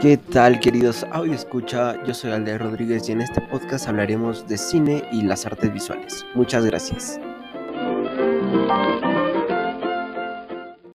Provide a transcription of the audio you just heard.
¿Qué tal queridos audio escucha? Yo soy Alde Rodríguez y en este podcast hablaremos de cine y las artes visuales. Muchas gracias.